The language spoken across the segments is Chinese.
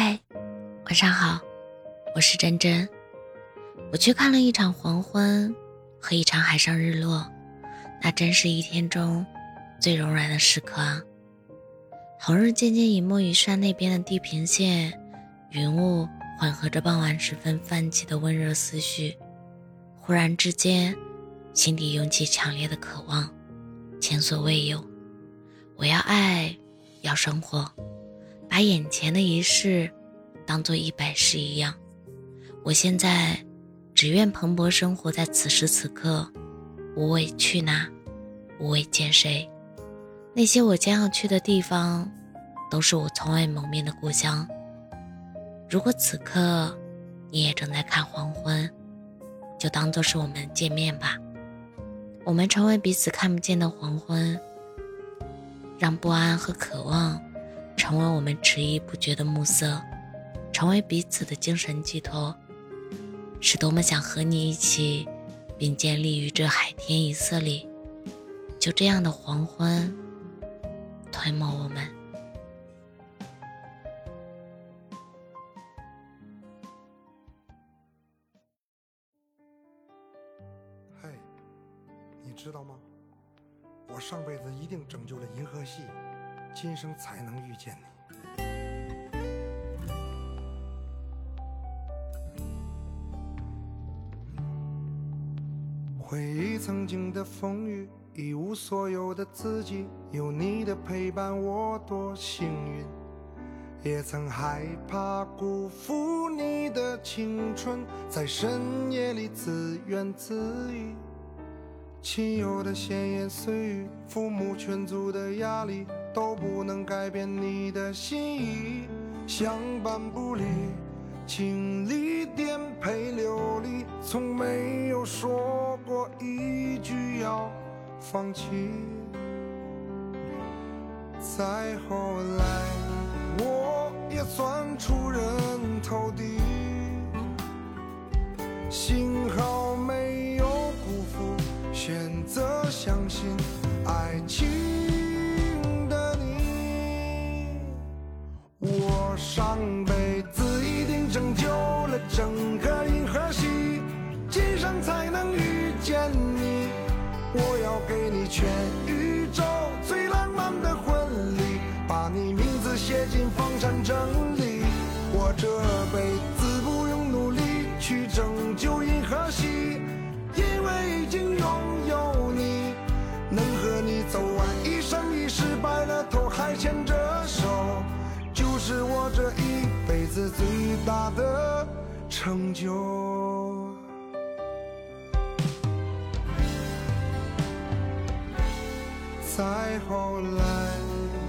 嗨，晚上好，我是真真。我去看了一场黄昏和一场海上日落，那真是一天中最柔软的时刻。红日渐渐隐没于山那边的地平线，云雾缓和着傍晚时分泛起的温热思绪。忽然之间，心底涌起强烈的渴望，前所未有。我要爱，要生活。把眼前的一世当做一百世一样，我现在只愿蓬勃生活在此时此刻，无畏去哪，无畏见谁。那些我将要去的地方，都是我从未谋面的故乡。如果此刻你也正在看黄昏，就当做是我们见面吧。我们成为彼此看不见的黄昏，让不安和渴望。成为我们迟疑不决的暮色，成为彼此的精神寄托，是多么想和你一起并肩立于这海天一色里。就这样的黄昏，吞没我们。嘿，你知道吗？我上辈子一定拯救了银河系。今生才能遇见你。回忆曾经的风雨，一无所有的自己，有你的陪伴，我多幸运。也曾害怕辜负你的青春，在深夜里自怨自艾。亲友的闲言碎语，父母劝阻的压力。都不能改变你的心意，相伴不离，经历颠沛流离，从没有说过一句要放弃。再后来，我也算出人头地，幸好上辈子一定拯救了整个银河系，今生才能遇见你。我要给你全宇宙最浪漫的婚礼，把你名字写进房产证里。我这辈子不用努力去拯救银河系，因为已经拥有你，能和你走完一生一世，白了头还牵着。这一辈子最大的成就。再后来，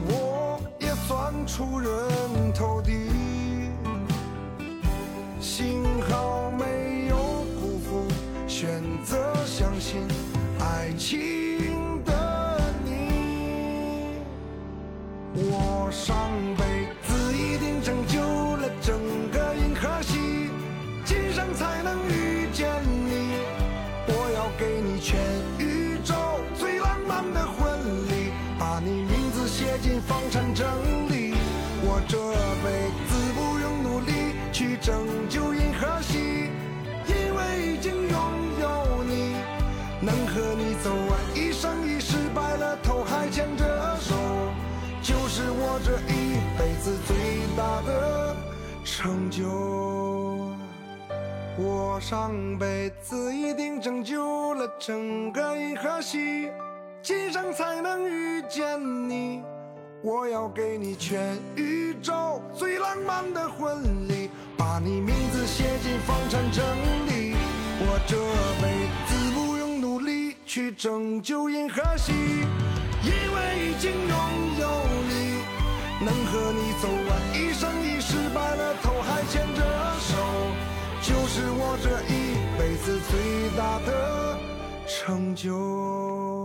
我也算出人头地，幸好没有辜负，选择相信爱情的你。我上辈。全宇宙最浪漫的婚礼，把你名字写进房产证里。我这辈子不用努力去拯救银河系，因为已经拥有你，能和你走完一生一世，白了头还牵着手，就是我这一辈子最大的成就。我上辈子一定拯救了整个银河系，今生才能遇见你。我要给你全宇宙最浪漫的婚礼，把你名字写进房产证里。我这辈子不用努力去拯救银河系，因为已经拥有你，能和你走完一生一世，白了头还牵。这一辈子最大的成就。